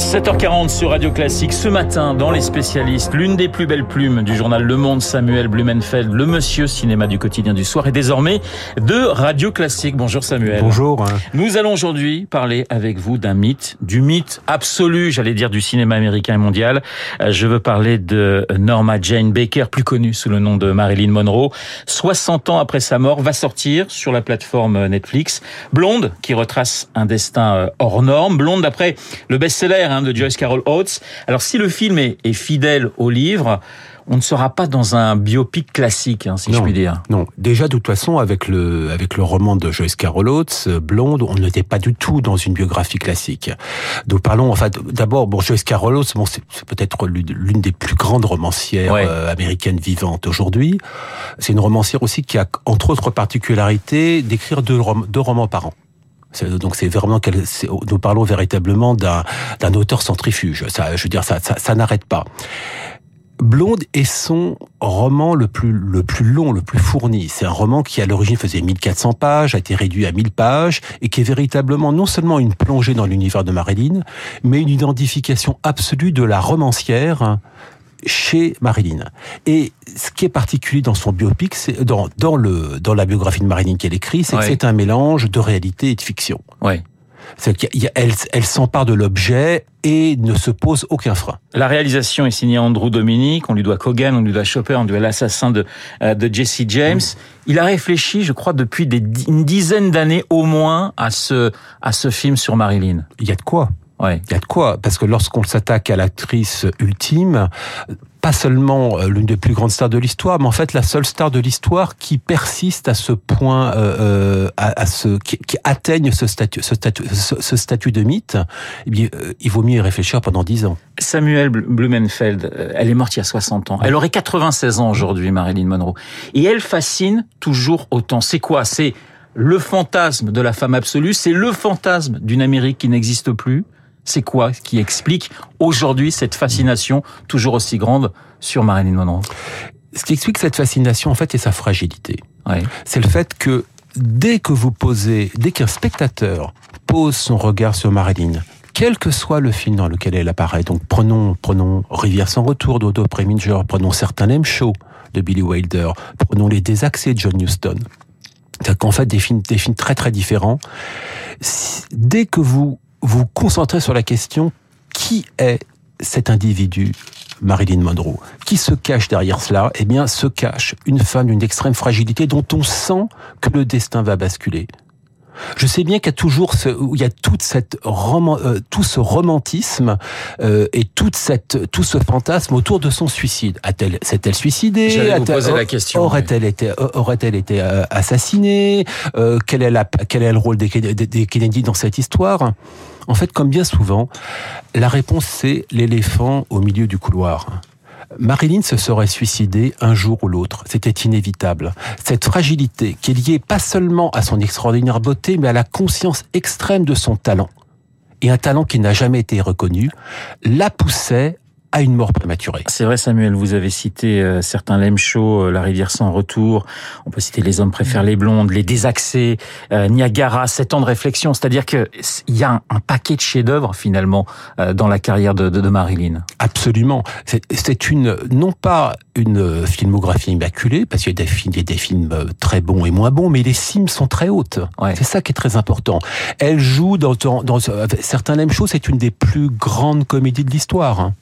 7h40 sur Radio Classique. Ce matin, dans Les Spécialistes, l'une des plus belles plumes du journal Le Monde, Samuel Blumenfeld, le monsieur cinéma du quotidien du soir et désormais de Radio Classique. Bonjour Samuel. Bonjour. Nous allons aujourd'hui parler avec vous d'un mythe, du mythe absolu, j'allais dire, du cinéma américain et mondial. Euh, je veux parler de Norma Jane Baker, plus connue sous le nom de Marilyn Monroe. 60 ans après sa mort, va sortir sur la plateforme Netflix Blonde, qui retrace un destin euh, hors norme. Blonde, d'après le best-seller Hein, de Joyce Carol Oates. Alors si le film est, fidèle au livre, on ne sera pas dans un biopic classique, hein, si je puis dire. Non, déjà de toute façon, avec le avec le roman de Joyce Carol Oates, Blonde, on n'était pas du tout dans une biographie classique. Donc parlons, enfin, d'abord, bon, Joyce Carol Oates, bon, c'est peut-être l'une des plus grandes romancières euh, américaines vivantes aujourd'hui. C'est une romancière aussi qui a, entre autres particularités, d'écrire deux, deux romans par an. Donc c'est vraiment nous parlons véritablement d'un auteur centrifuge. Ça, je veux dire, ça, ça, ça n'arrête pas. Blonde est son roman le plus le plus long, le plus fourni. C'est un roman qui à l'origine faisait 1400 pages, a été réduit à 1000 pages et qui est véritablement non seulement une plongée dans l'univers de Marilyn, mais une identification absolue de la romancière chez Marilyn. Et ce qui est particulier dans son biopic, c'est dans, dans, le, dans la biographie de Marilyn qu'elle écrit, c'est que c'est un mélange de réalité et de fiction. Ouais. Elle, elle s'empare de l'objet et ne se pose aucun frein. La réalisation est signée Andrew Dominique, on lui doit Kogan, on lui doit Chopper, on lui doit l'assassin de, euh, de Jesse James. Il a réfléchi, je crois, depuis des, une dizaine d'années au moins à ce, à ce film sur Marilyn. Il y a de quoi Ouais. Il y a de quoi Parce que lorsqu'on s'attaque à l'actrice ultime, pas seulement euh, l'une des plus grandes stars de l'histoire, mais en fait la seule star de l'histoire qui persiste à ce point, euh, euh à, ce qui, qui, atteigne ce statut, ce statut, ce, statut de mythe, eh bien, euh, il vaut mieux y réfléchir pendant dix ans. Samuel Blumenfeld, elle est morte il y a 60 ans. Elle aurait 96 ans aujourd'hui, Marilyn Monroe, et elle fascine toujours autant. C'est quoi? C'est le fantasme de la femme absolue, c'est le fantasme d'une Amérique qui n'existe plus. C'est quoi qui explique aujourd'hui cette fascination toujours aussi grande sur Marilyn Monroe? Ce qui explique cette fascination, en fait, est sa fragilité. C'est le fait que dès que vous posez, dès qu'un spectateur pose son regard sur Marilyn, quel que soit le film dans lequel elle apparaît, donc prenons, prenons Rivière sans retour d'Odo Preminger, prenons certains Lem Show de Billy Wilder, prenons Les Désaxés de John Huston. C'est qu'en fait, des films, des films très très différents. Dès que vous vous concentrez sur la question qui est cet individu Marilyn Monroe? Qui se cache derrière cela? Eh bien, se cache une femme d'une extrême fragilité dont on sent que le destin va basculer. Je sais bien qu'il y a toujours ce, il y a toute cette roman, euh, tout ce romantisme euh, et toute cette, tout ce fantasme autour de son suicide. A-t-elle, s'est-elle suicidée? Vous poser la question. Aurait-elle été, aurait-elle été euh, assassinée? Quel est la, quel est le rôle des, des Kennedy dans cette histoire? En fait, comme bien souvent, la réponse c'est l'éléphant au milieu du couloir. Marilyn se serait suicidée un jour ou l'autre. C'était inévitable. Cette fragilité qui est liée pas seulement à son extraordinaire beauté, mais à la conscience extrême de son talent, et un talent qui n'a jamais été reconnu, la poussait à une mort prématurée. C'est vrai Samuel, vous avez cité euh, certains show, euh, La rivière sans retour, on peut citer Les hommes préfèrent les blondes, Les désaxés, euh, Niagara, Sept ans de réflexion, c'est-à-dire qu'il y a un, paquet de chefs-d'œuvre finalement dans la carrière de, de, de Marilyn. Absolument. C'est une, non pas une filmographie immaculée, parce qu'il y a des films, il y a des films très bons et moins bons, mais les cimes sont très hautes. Ouais. C'est ça qui est très important. Elle joue dans, dans, dans certains show, c'est une des plus grandes comédies de l'histoire. Hein.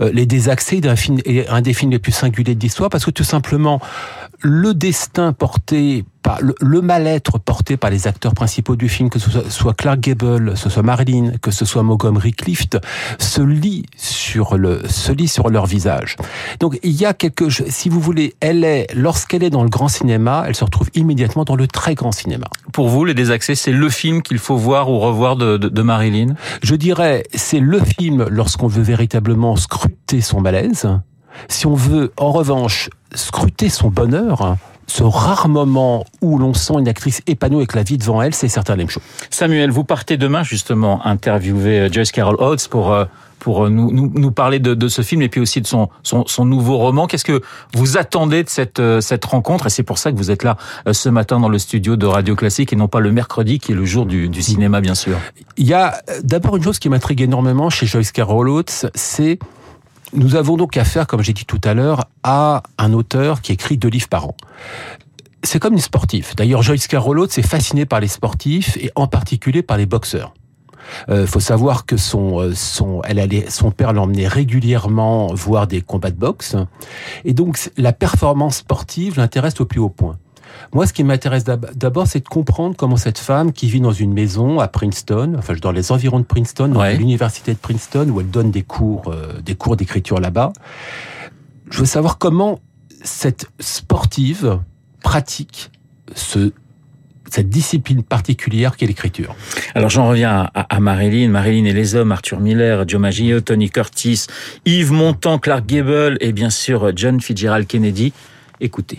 Euh, les désaccès d'un film un des films les plus singuliers de l'histoire parce que tout simplement le destin porté par le, mal-être porté par les acteurs principaux du film, que ce soit, Clark Gable, que ce soit Marilyn, que ce soit Montgomery Clift, se lit sur le se lit sur leur visage. Donc il y a quelque, si vous voulez, elle est lorsqu'elle est dans le grand cinéma, elle se retrouve immédiatement dans le très grand cinéma. Pour vous, Les Désaccès, c'est le film qu'il faut voir ou revoir de, de, de Marilyn? Je dirais, c'est le film lorsqu'on veut véritablement scruter son malaise. Si on veut, en revanche, scruter son bonheur, ce rare moment où l'on sent une actrice épanouie avec la vie devant elle, c'est certain même chose. Samuel, vous partez demain justement interviewer euh, Joyce Carol Oates pour euh, pour nous, nous, nous parler de, de, ce film et puis aussi de son, son, son nouveau roman. Qu'est-ce que vous attendez de cette, cette rencontre? Et c'est pour ça que vous êtes là ce matin dans le studio de Radio Classique et non pas le mercredi qui est le jour du, du cinéma, bien sûr. Il y a d'abord une chose qui m'intrigue énormément chez Joyce Carol Oates, c'est nous avons donc affaire, comme j'ai dit tout à l'heure, à un auteur qui écrit deux livres par an c'est comme une sportive. D'ailleurs, Joyce Carol Oates est fascinée par les sportifs et en particulier par les boxeurs. Euh, faut savoir que son euh, son elle allait son père l'emmenait régulièrement voir des combats de boxe et donc la performance sportive l'intéresse au plus haut point. Moi, ce qui m'intéresse d'abord, c'est de comprendre comment cette femme qui vit dans une maison à Princeton, enfin dans les environs de Princeton, dans l'université de Princeton, où elle donne des cours, euh, des cours d'écriture là-bas. Je veux savoir comment cette sportive pratique ce cette discipline particulière qu'est l'écriture. Alors j'en reviens à, à, Marilyn, Marilyn et les hommes, Arthur Miller, Joe Maggio, Tony Curtis, Yves Montand, Clark Gable et bien sûr John Fitzgerald Kennedy. Écoutez.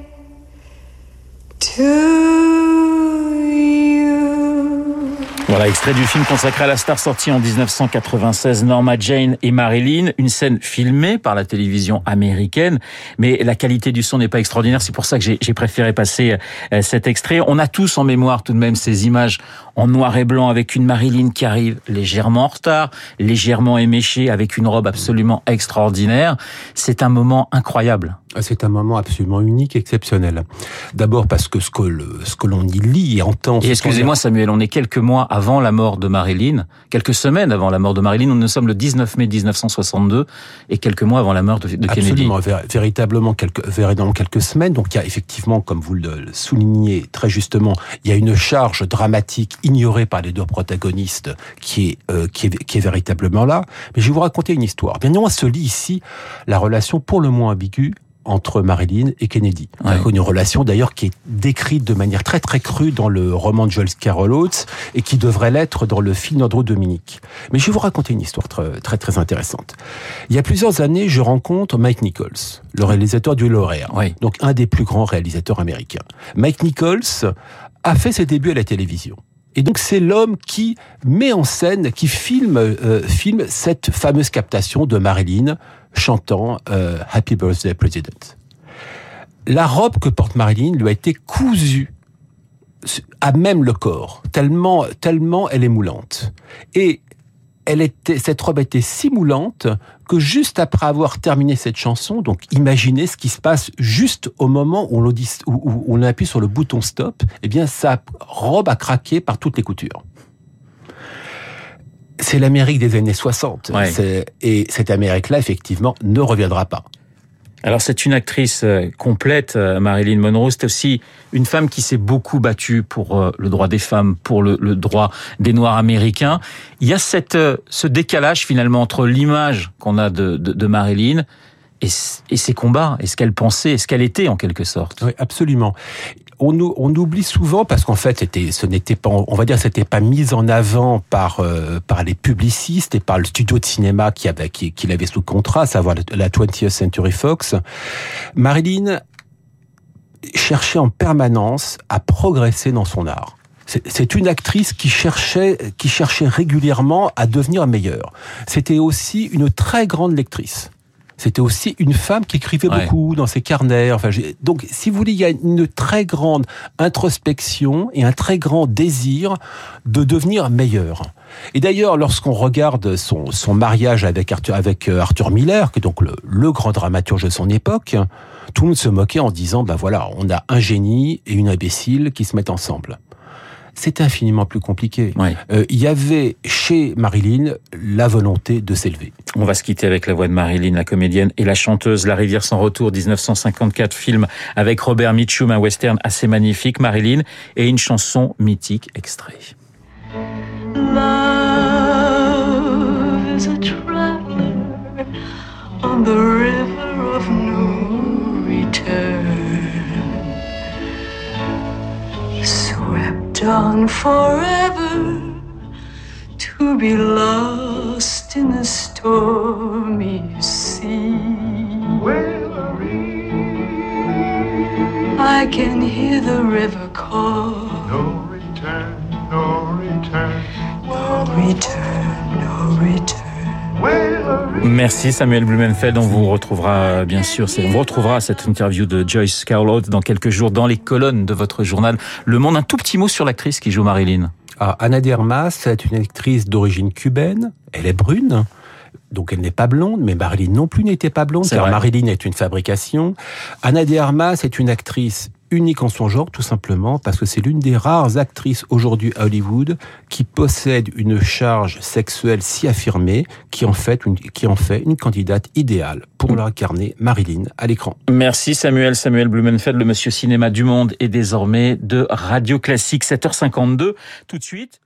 to voilà, extrait du film consacré à la star sortie en 1996, Norma Jane et Marilyn, une scène filmée par la télévision américaine, mais la qualité du son n'est pas extraordinaire, c'est pour ça que j'ai préféré passer euh, cet extrait. On a tous en mémoire tout de même ces images en noir et blanc avec une Marilyn qui arrive légèrement en retard, légèrement éméchée, avec une robe absolument extraordinaire. C'est un moment incroyable. C'est un moment absolument unique, exceptionnel. D'abord parce que ce que, ce que l'on y lit et entend... Et excusez-moi Samuel, on est quelques mois avant la mort de Marilyn, quelques semaines avant la mort de Marilyn, nous sommes le 19 mai 1962 et quelques mois avant la mort de, de Kennedy. Absolument, véritablement quelques, véritablement quelques semaines. Donc il y a effectivement, comme vous le soulignez très justement, il y a une charge dramatique ignorée par les deux protagonistes qui est, euh, qui est, véritablement là. Mais je vais vous raconter une histoire. Bien évidemment, se lit ici la relation pour le moins ambiguë entre Marilyn et Kennedy. Une relation d'ailleurs qui est décrite de manière très très crue dans le roman de Joel Carol Oates et qui devrait l'être dans le film d'Andrew Dominique. Mais je vais vous raconter une histoire très, très très intéressante. Il y a plusieurs années, je rencontre Mike Nichols, le réalisateur du Lauréat, donc un des plus grands réalisateurs américains. Mike Nichols a fait ses débuts à la télévision. Et donc c'est l'homme qui met en scène, qui filme, euh, filme cette fameuse captation de Marilyn chantant euh, Happy Birthday President. La robe que porte Marilyn lui a été cousue à même le corps, tellement, tellement elle est moulante. Et elle cette robe était si moulante que juste après avoir terminé cette chanson, donc imaginez ce qui se passe juste au moment où on, où on appuie sur le bouton stop, eh bien sa robe a craqué par toutes les coutures. C'est l'Amérique des années 60. Et cette Amérique-là, effectivement, ne reviendra pas. Alors c'est une actrice euh, complète, euh, Marilyn Monroe. C'est aussi une femme qui s'est beaucoup battue pour euh, le droit des femmes, pour le, droit des Noirs américains. Il y a cette, ce décalage finalement entre l'image qu'on a de, de, Marilyn et, et, ses combats, et ce qu'elle pensait, et ce qu'elle était en quelque sorte? Oui, absolument on, oublie souvent parce qu'en fait, c'était, ce n'était pas, on va dire, c'était pas mis en avant par euh, les publicistes et par le studio de cinéma qui avait l'avait sous contrat, à savoir la 20th Century Fox. Marilyn cherchait en permanence à progresser dans son art. C'est une actrice qui cherchait, qui cherchait régulièrement à devenir meilleure. C'était aussi une très grande lectrice. C'était aussi une femme qui écrivait beaucoup dans ses carnets. Enfin, donc, si vous voulez, il y a une très grande introspection et un très grand désir de devenir meilleur. Et d'ailleurs, lorsqu'on regarde son, son mariage avec Arthur, avec euh, Arthur Miller, qui est donc le, le grand dramaturge de son époque, tout le monde se moquait en disant, ben voilà, on a un génie et une imbécile qui se mettent ensemble. C'était infiniment plus compliqué. Ouais. Euh, Il y avait chez Marilyn la volonté de s'élever. On va se quitter avec la voix de Marilyn, la comédienne et la chanteuse. La rivière sans retour, 1954, film avec Robert Mitchum, un western assez magnifique. Marilyn et une chanson mythique extrait. Love is a traveler on the river on forever to be lost in the stormy sea. I can hear the river call. No return. No return, no return. Merci Samuel Blumenfeld. On vous retrouvera bien sûr, on vous retrouvera cette interview de Joyce Carol Oates dans quelques jours dans les colonnes de votre journal Le Monde. Un tout petit mot sur l'actrice qui joue Marilyn. Ah, Anna de Armas est une actrice d'origine cubaine. Elle est brune. Donc elle n'est pas blonde, mais Marilyn non plus n'était pas blonde, car vrai. Marilyn est une fabrication. Anna de Armas est une actrice unique en son genre, tout simplement parce que c'est l'une des rares actrices aujourd'hui à Hollywood qui possède une charge sexuelle si affirmée, qui en fait une, candidate idéale pour l'incarner Marilyn à l'écran. Merci Samuel, Samuel Blumenfeld, le monsieur cinéma du monde et désormais de Radio Classique, 7h52. Tout de suite.